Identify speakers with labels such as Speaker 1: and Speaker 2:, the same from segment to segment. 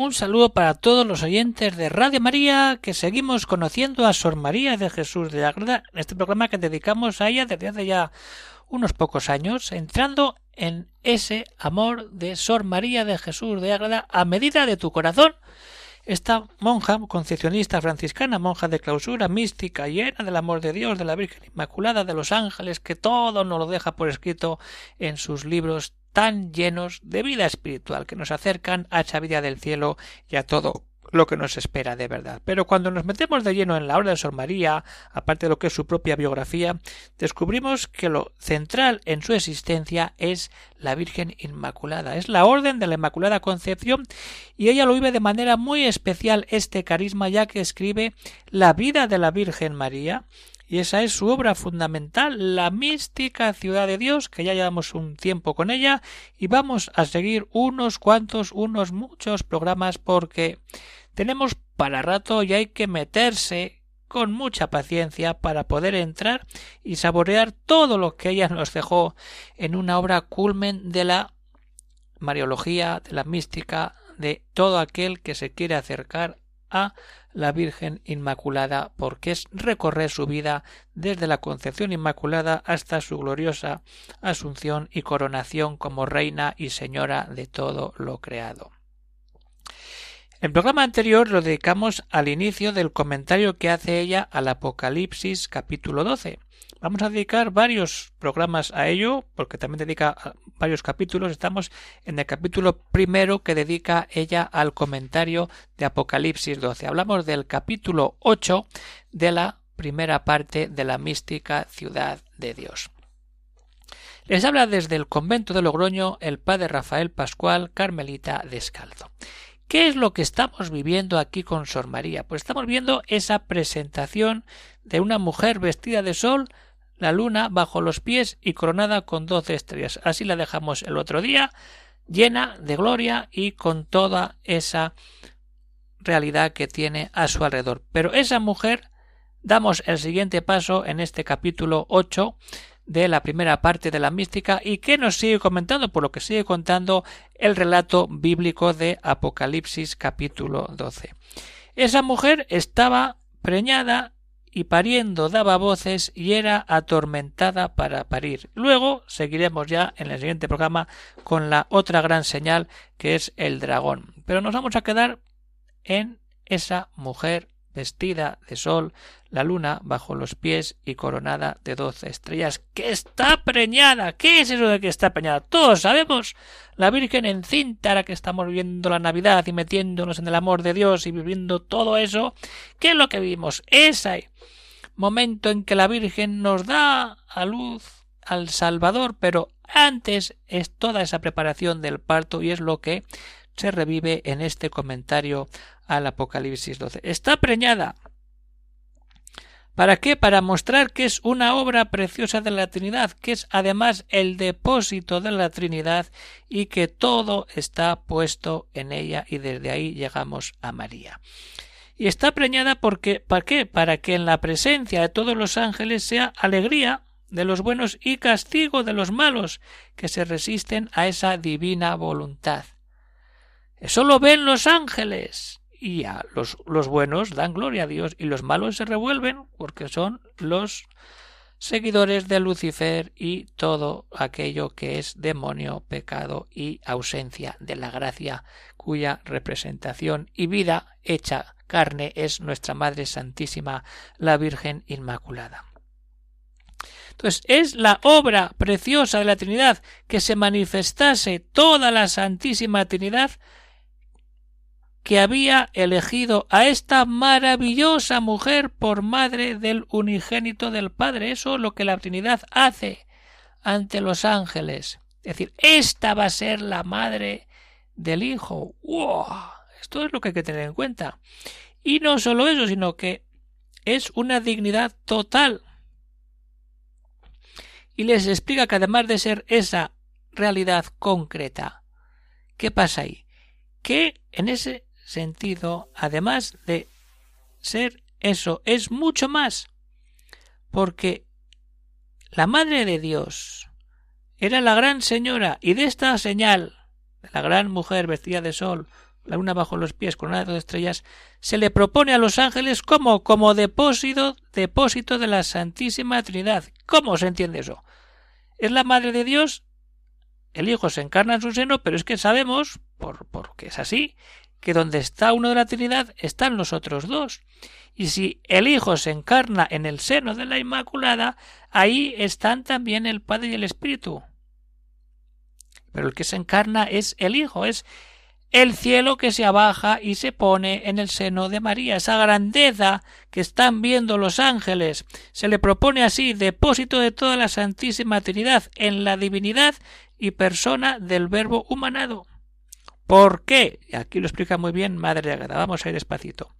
Speaker 1: Un saludo para todos los oyentes de Radio María que seguimos conociendo a Sor María de Jesús de Ágreda en este programa que dedicamos a ella desde hace ya unos pocos años, entrando en ese amor de Sor María de Jesús de Ágreda a medida de tu corazón. Esta monja concepcionista franciscana, monja de clausura, mística, llena del amor de Dios, de la Virgen Inmaculada, de los ángeles, que todo nos lo deja por escrito en sus libros tan llenos de vida espiritual que nos acercan a esa vida del cielo y a todo lo que nos espera de verdad. Pero cuando nos metemos de lleno en la obra de Sor María, aparte de lo que es su propia biografía, descubrimos que lo central en su existencia es la Virgen Inmaculada, es la orden de la Inmaculada Concepción y ella lo vive de manera muy especial este carisma ya que escribe la vida de la Virgen María y esa es su obra fundamental, la mística ciudad de Dios, que ya llevamos un tiempo con ella y vamos a seguir unos cuantos, unos muchos programas porque tenemos para rato y hay que meterse con mucha paciencia para poder entrar y saborear todo lo que ella nos dejó en una obra culmen de la mariología, de la mística, de todo aquel que se quiere acercar a la Virgen Inmaculada, porque es recorrer su vida desde la concepción Inmaculada hasta su gloriosa asunción y coronación como Reina y Señora de todo lo creado. El programa anterior lo dedicamos al inicio del comentario que hace ella al Apocalipsis capítulo 12. Vamos a dedicar varios programas a ello, porque también dedica varios capítulos. Estamos en el capítulo primero que dedica ella al comentario de Apocalipsis 12. Hablamos del capítulo 8 de la primera parte de la mística ciudad de Dios. Les habla desde el convento de Logroño el padre Rafael Pascual Carmelita Descalzo. ¿Qué es lo que estamos viviendo aquí con Sor María? Pues estamos viendo esa presentación de una mujer vestida de sol la luna bajo los pies y coronada con doce estrellas. Así la dejamos el otro día, llena de gloria y con toda esa realidad que tiene a su alrededor. Pero esa mujer damos el siguiente paso en este capítulo 8 de la primera parte de la mística y que nos sigue comentando, por lo que sigue contando el relato bíblico de Apocalipsis capítulo 12. Esa mujer estaba preñada y pariendo daba voces y era atormentada para parir. Luego seguiremos ya en el siguiente programa con la otra gran señal que es el dragón. Pero nos vamos a quedar en esa mujer vestida de sol, la luna bajo los pies y coronada de doce estrellas, que está preñada. ¿Qué es eso de que está preñada? Todos sabemos. La Virgen encinta, ahora que estamos viviendo la Navidad y metiéndonos en el amor de Dios y viviendo todo eso. ¿Qué es lo que vivimos? Ese momento en que la Virgen nos da a luz al Salvador, pero antes es toda esa preparación del parto y es lo que se revive en este comentario al Apocalipsis 12. Está preñada. ¿Para qué? Para mostrar que es una obra preciosa de la Trinidad, que es además el depósito de la Trinidad y que todo está puesto en ella y desde ahí llegamos a María. Y está preñada porque ¿para qué? Para que en la presencia de todos los ángeles sea alegría de los buenos y castigo de los malos que se resisten a esa divina voluntad. Eso lo ven los ángeles y los, los buenos dan gloria a Dios y los malos se revuelven porque son los seguidores de Lucifer y todo aquello que es demonio, pecado y ausencia de la gracia, cuya representación y vida hecha carne es nuestra Madre Santísima, la Virgen Inmaculada. Entonces, es la obra preciosa de la Trinidad que se manifestase toda la Santísima Trinidad que había elegido a esta maravillosa mujer por madre del unigénito del Padre. Eso es lo que la Trinidad hace ante los ángeles. Es decir, esta va a ser la madre del Hijo. ¡Wow! Esto es lo que hay que tener en cuenta. Y no solo eso, sino que es una dignidad total. Y les explica que además de ser esa realidad concreta, ¿qué pasa ahí? Que en ese sentido, además de ser eso, es mucho más. Porque la Madre de Dios era la gran señora y de esta señal, de la gran mujer vestida de sol, la luna bajo los pies con una de estrellas, se le propone a los ángeles como como depósito, depósito de la Santísima Trinidad. ¿Cómo se entiende eso? Es la Madre de Dios, el Hijo se encarna en su seno, pero es que sabemos, por, porque es así, que donde está uno de la Trinidad están los otros dos. Y si el Hijo se encarna en el seno de la Inmaculada, ahí están también el Padre y el Espíritu. Pero el que se encarna es el Hijo, es el cielo que se abaja y se pone en el seno de María. Esa grandeza que están viendo los ángeles se le propone así depósito de toda la Santísima Trinidad en la divinidad y persona del Verbo humanado. ¿Por qué? Aquí lo explica muy bien Madre Agada. Vamos a ir despacito.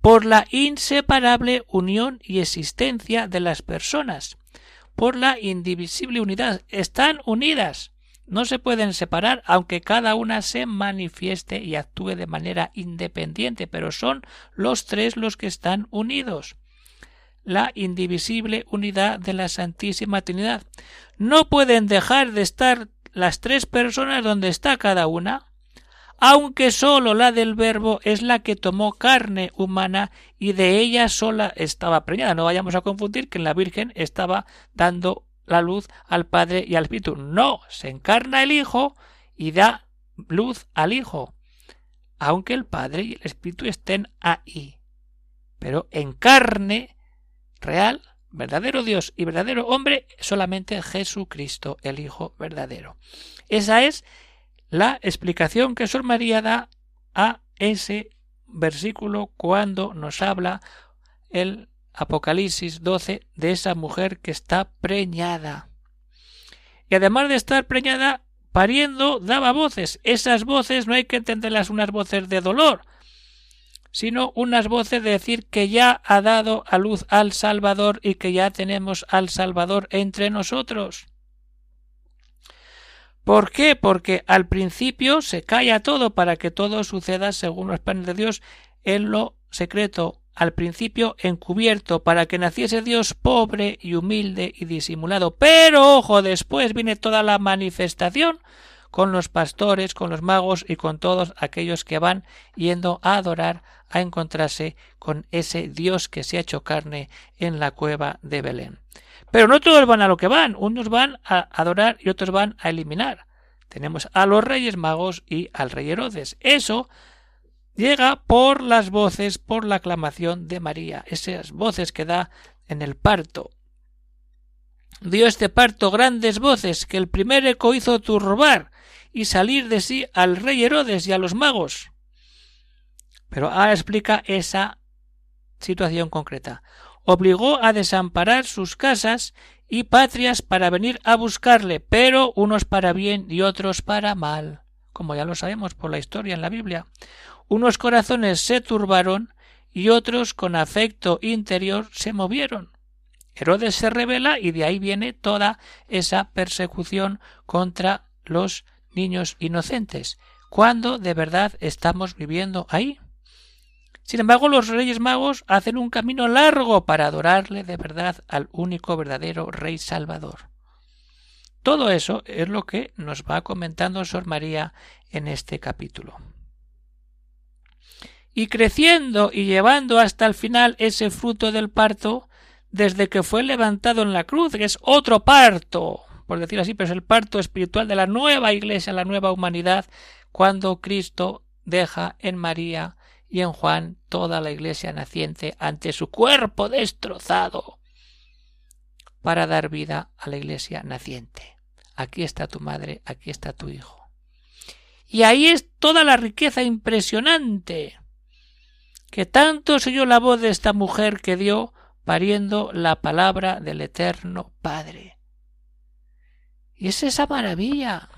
Speaker 1: Por la inseparable unión y existencia de las personas. Por la indivisible unidad. Están unidas. No se pueden separar aunque cada una se manifieste y actúe de manera independiente, pero son los tres los que están unidos. La indivisible unidad de la Santísima Trinidad. No pueden dejar de estar las tres personas donde está cada una, aunque sólo la del Verbo es la que tomó carne humana y de ella sola estaba preñada. No vayamos a confundir que en la Virgen estaba dando la luz al Padre y al Espíritu. No, se encarna el Hijo y da luz al Hijo, aunque el Padre y el Espíritu estén ahí. Pero en carne real, verdadero Dios y verdadero hombre, solamente Jesucristo, el Hijo verdadero. Esa es la explicación que Sor María da a ese versículo cuando nos habla el Apocalipsis 12 de esa mujer que está preñada. Y además de estar preñada, pariendo, daba voces. Esas voces no hay que entenderlas unas voces de dolor, sino unas voces de decir que ya ha dado a luz al Salvador y que ya tenemos al Salvador entre nosotros. ¿Por qué? Porque al principio se calla todo para que todo suceda según los planes de Dios en lo secreto, al principio encubierto, para que naciese Dios pobre y humilde y disimulado. Pero, ojo, después viene toda la manifestación con los pastores, con los magos y con todos aquellos que van yendo a adorar, a encontrarse con ese Dios que se ha hecho carne en la cueva de Belén. Pero no todos van a lo que van, unos van a adorar y otros van a eliminar. Tenemos a los reyes magos y al rey Herodes. Eso llega por las voces, por la aclamación de María, esas voces que da en el parto. Dio este parto grandes voces que el primer eco hizo turbar y salir de sí al rey Herodes y a los magos. Pero ahora explica esa situación concreta obligó a desamparar sus casas y patrias para venir a buscarle, pero unos para bien y otros para mal, como ya lo sabemos por la historia en la Biblia. Unos corazones se turbaron y otros con afecto interior se movieron. Herodes se revela y de ahí viene toda esa persecución contra los niños inocentes. ¿Cuándo de verdad estamos viviendo ahí? Sin embargo, los Reyes Magos hacen un camino largo para adorarle de verdad al único verdadero Rey Salvador. Todo eso es lo que nos va comentando Sor María en este capítulo. Y creciendo y llevando hasta el final ese fruto del parto, desde que fue levantado en la cruz, que es otro parto, por decir así, pero es el parto espiritual de la nueva iglesia, la nueva humanidad, cuando Cristo deja en María y en Juan toda la iglesia naciente ante su cuerpo destrozado para dar vida a la iglesia naciente. Aquí está tu madre, aquí está tu hijo. Y ahí es toda la riqueza impresionante que tanto se oyó la voz de esta mujer que dio pariendo la palabra del eterno Padre. Y es esa maravilla.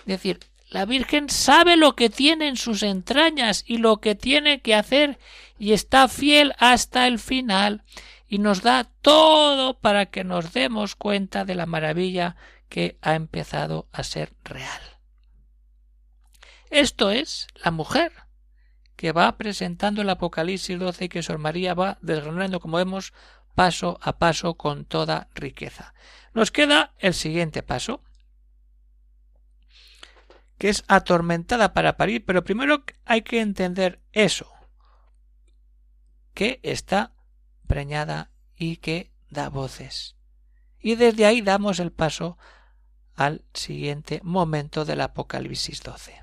Speaker 1: Es decir, la Virgen sabe lo que tiene en sus entrañas y lo que tiene que hacer y está fiel hasta el final y nos da todo para que nos demos cuenta de la maravilla que ha empezado a ser real. Esto es la mujer que va presentando el Apocalipsis 12 y que Sor María va desgranando, como vemos, paso a paso con toda riqueza. Nos queda el siguiente paso, que es atormentada para parir, pero primero hay que entender eso, que está preñada y que da voces. Y desde ahí damos el paso al siguiente momento del Apocalipsis 12.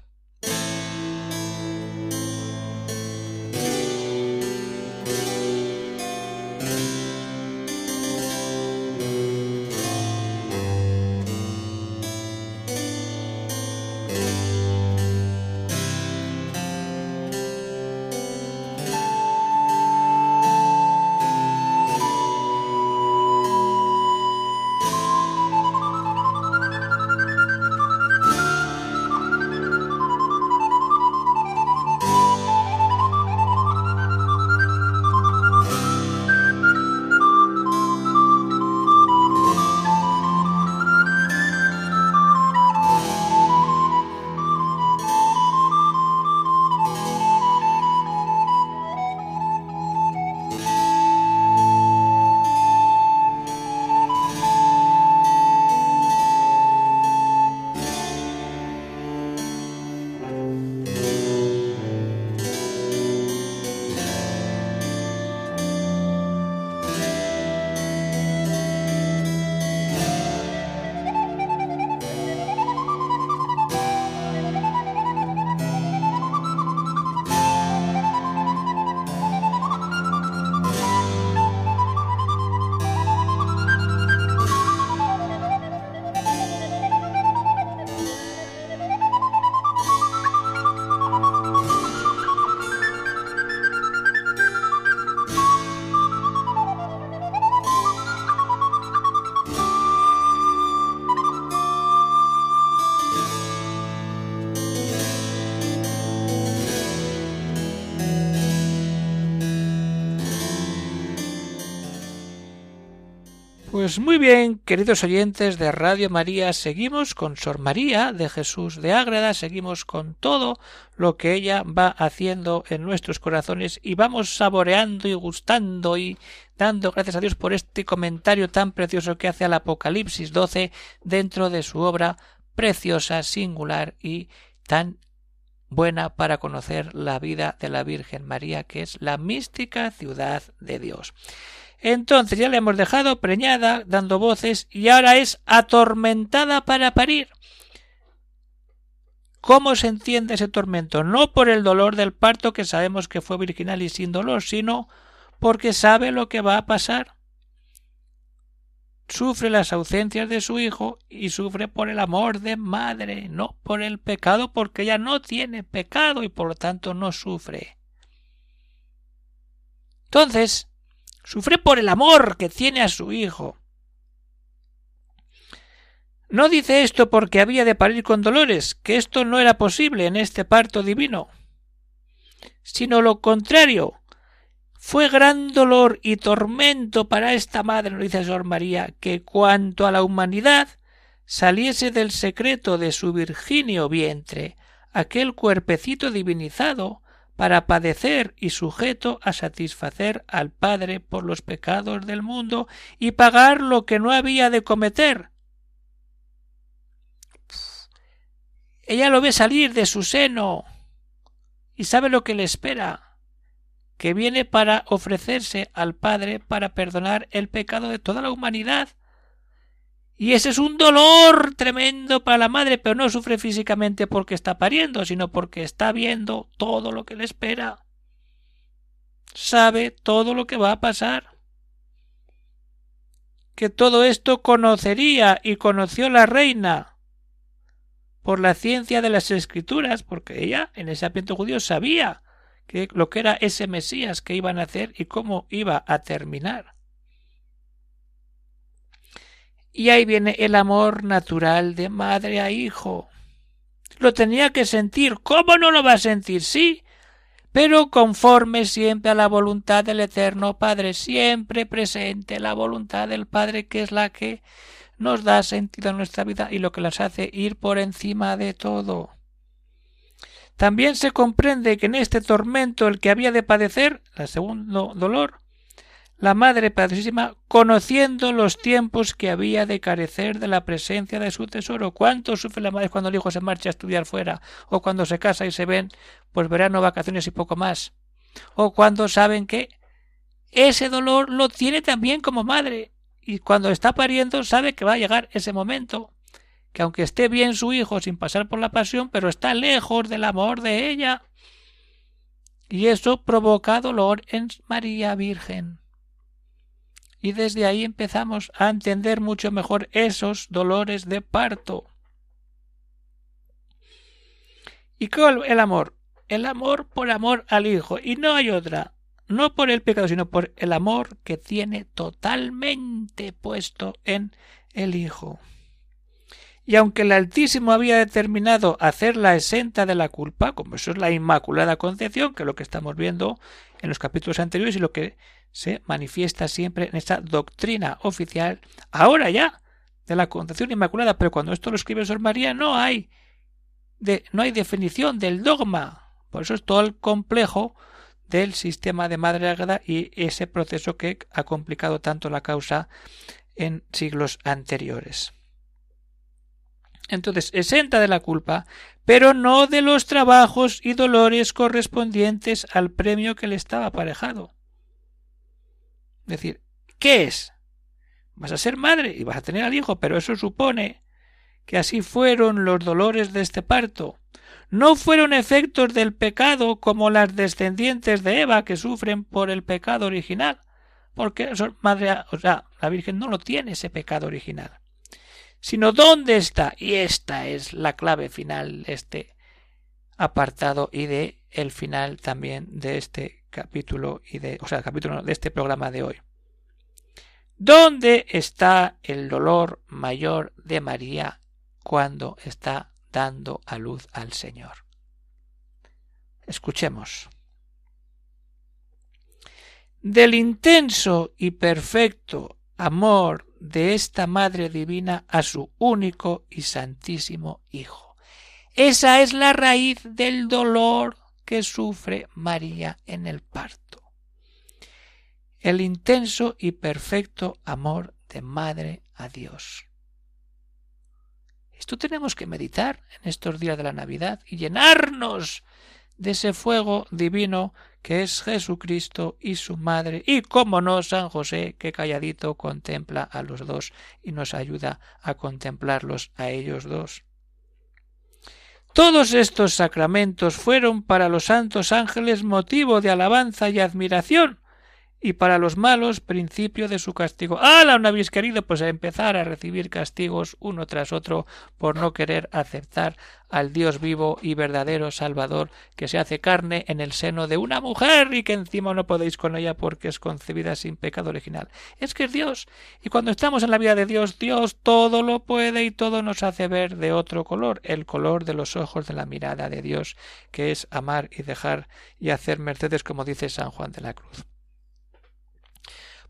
Speaker 1: Pues muy bien, queridos oyentes de Radio María, seguimos con Sor María de Jesús de Ágreda, seguimos con todo lo que ella va haciendo en nuestros corazones y vamos saboreando y gustando y dando gracias a Dios por este comentario tan precioso que hace al Apocalipsis 12 dentro de su obra preciosa, singular y tan buena para conocer la vida de la Virgen María, que es la mística ciudad de Dios. Entonces ya la hemos dejado preñada, dando voces, y ahora es atormentada para parir. ¿Cómo se entiende ese tormento? No por el dolor del parto, que sabemos que fue virginal y sin dolor, sino porque sabe lo que va a pasar. Sufre las ausencias de su hijo y sufre por el amor de madre, no por el pecado, porque ella no tiene pecado y por lo tanto no sufre. Entonces, Sufre por el amor que tiene a su hijo. No dice esto porque había de parir con dolores, que esto no era posible en este parto divino, sino lo contrario. Fue gran dolor y tormento para esta madre, nos dice Sor María, que cuanto a la humanidad saliese del secreto de su virginio vientre aquel cuerpecito divinizado para padecer y sujeto a satisfacer al Padre por los pecados del mundo y pagar lo que no había de cometer. Ella lo ve salir de su seno y sabe lo que le espera, que viene para ofrecerse al Padre para perdonar el pecado de toda la humanidad y ese es un dolor tremendo para la madre, pero no sufre físicamente porque está pariendo, sino porque está viendo todo lo que le espera. Sabe todo lo que va a pasar. Que todo esto conocería y conoció la reina por la ciencia de las escrituras, porque ella en ese ambiente judío sabía que lo que era ese Mesías que iban a hacer y cómo iba a terminar. Y ahí viene el amor natural de madre a hijo. lo tenía que sentir. ¿Cómo no lo va a sentir? Sí, pero conforme siempre a la voluntad del Eterno Padre, siempre presente la voluntad del Padre que es la que nos da sentido a nuestra vida y lo que las hace ir por encima de todo. También se comprende que en este tormento el que había de padecer, el segundo dolor, la Madre Padrísima, conociendo los tiempos que había de carecer de la presencia de su tesoro. ¿Cuánto sufre la madre cuando el hijo se marcha a estudiar fuera? O cuando se casa y se ven, pues verano, vacaciones y poco más. O cuando saben que ese dolor lo tiene también como madre. Y cuando está pariendo sabe que va a llegar ese momento. Que aunque esté bien su hijo sin pasar por la pasión, pero está lejos del amor de ella. Y eso provoca dolor en María Virgen y desde ahí empezamos a entender mucho mejor esos dolores de parto. ¿Y cuál el amor? El amor por amor al Hijo, y no hay otra, no por el pecado, sino por el amor que tiene totalmente puesto en el Hijo. Y aunque el Altísimo había determinado hacerla exenta de la culpa, como eso es la Inmaculada Concepción, que es lo que estamos viendo en los capítulos anteriores y lo que se manifiesta siempre en esta doctrina oficial, ahora ya, de la Concepción Inmaculada, pero cuando esto lo escribe Sor María no hay, de, no hay definición del dogma. Por eso es todo el complejo del sistema de Madre Ágreda y ese proceso que ha complicado tanto la causa en siglos anteriores. Entonces, exenta de la culpa, pero no de los trabajos y dolores correspondientes al premio que le estaba aparejado decir, ¿qué es? Vas a ser madre y vas a tener al hijo, pero eso supone que así fueron los dolores de este parto. No fueron efectos del pecado como las descendientes de Eva que sufren por el pecado original, porque madre, o sea, la Virgen no lo tiene ese pecado original. Sino dónde está, y esta es la clave final de este apartado y de el final también de este capítulo y o sea, capítulo de este programa de hoy. ¿Dónde está el dolor mayor de María cuando está dando a luz al Señor? Escuchemos. Del intenso y perfecto amor de esta Madre Divina a su único y santísimo Hijo. Esa es la raíz del dolor que sufre María en el parto. El intenso y perfecto amor de madre a Dios. Esto tenemos que meditar en estos días de la Navidad y llenarnos de ese fuego divino que es Jesucristo y su madre, y como no San José, que calladito contempla a los dos y nos ayuda a contemplarlos a ellos dos. Todos estos sacramentos fueron para los santos ángeles motivo de alabanza y admiración, y para los malos principio de su castigo. ¡Hala! ¿No habéis querido pues empezar a recibir castigos uno tras otro por no querer aceptar al Dios vivo y verdadero Salvador que se hace carne en el seno de una mujer y que encima no podéis con ella porque es concebida sin pecado original. Es que es Dios. Y cuando estamos en la vida de Dios, Dios todo lo puede y todo nos hace ver de otro color, el color de los ojos de la mirada de Dios, que es amar y dejar y hacer mercedes como dice San Juan de la Cruz.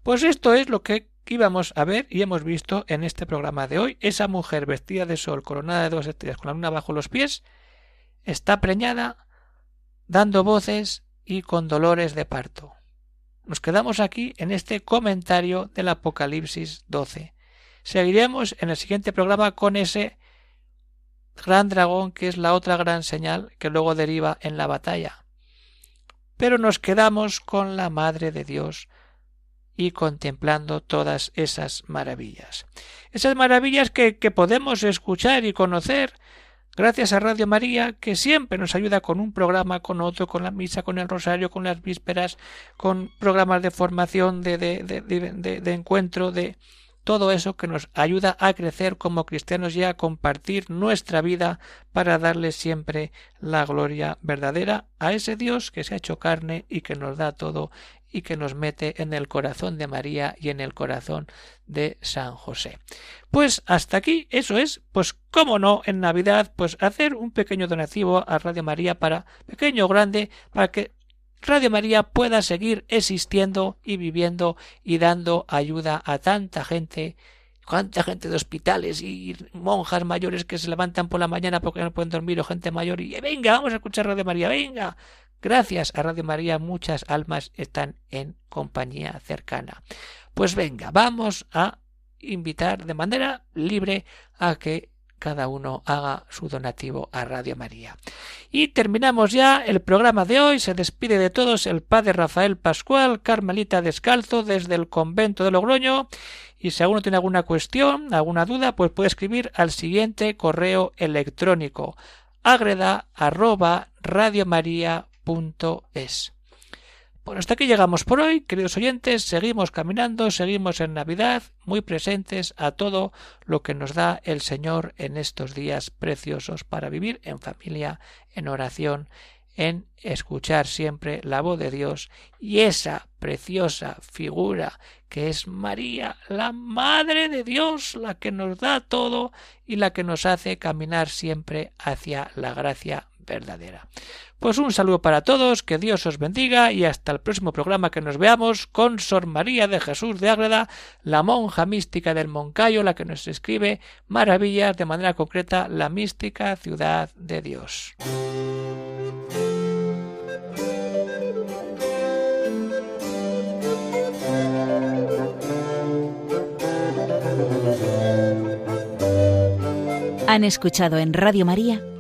Speaker 1: Pues esto es lo que íbamos a ver y hemos visto en este programa de hoy. Esa mujer vestida de sol, coronada de dos estrellas, con la luna bajo los pies, está preñada, dando voces y con dolores de parto. Nos quedamos aquí en este comentario del Apocalipsis 12. Seguiremos en el siguiente programa con ese gran dragón que es la otra gran señal que luego deriva en la batalla. Pero nos quedamos con la Madre de Dios, y contemplando todas esas maravillas. Esas maravillas que, que podemos escuchar y conocer gracias a Radio María, que siempre nos ayuda con un programa, con otro, con la misa, con el rosario, con las vísperas, con programas de formación, de, de, de, de encuentro, de, todo eso que nos ayuda a crecer como cristianos y a compartir nuestra vida para darle siempre la gloria verdadera a ese Dios que se ha hecho carne y que nos da todo y que nos mete en el corazón de María y en el corazón de San José. Pues hasta aquí, eso es, pues cómo no, en Navidad, pues hacer un pequeño donativo a Radio María para pequeño o grande, para que Radio María pueda seguir existiendo y viviendo y dando ayuda a tanta gente cuánta gente de hospitales y monjas mayores que se levantan por la mañana porque no pueden dormir o gente mayor y venga, vamos a escuchar Radio María, venga. Gracias a Radio María muchas almas están en compañía cercana. Pues venga, vamos a invitar de manera libre a que cada uno haga su donativo a Radio María. Y terminamos ya el programa de hoy. Se despide de todos el padre Rafael Pascual, Carmelita Descalzo, desde el convento de Logroño. Y si alguno tiene alguna cuestión, alguna duda, pues puede escribir al siguiente correo electrónico agreda arroba bueno, hasta aquí llegamos por hoy, queridos oyentes. Seguimos caminando, seguimos en Navidad, muy presentes a todo lo que nos da el Señor en estos días preciosos para vivir en familia, en oración, en escuchar siempre la voz de Dios y esa preciosa figura que es María, la Madre de Dios, la que nos da todo y la que nos hace caminar siempre hacia la gracia verdadera. Pues un saludo para todos, que Dios os bendiga y hasta el próximo programa que nos veamos con Sor María de Jesús de Ágreda, la monja mística del Moncayo, la que nos escribe maravillas de manera concreta la mística ciudad de Dios.
Speaker 2: Han escuchado en Radio María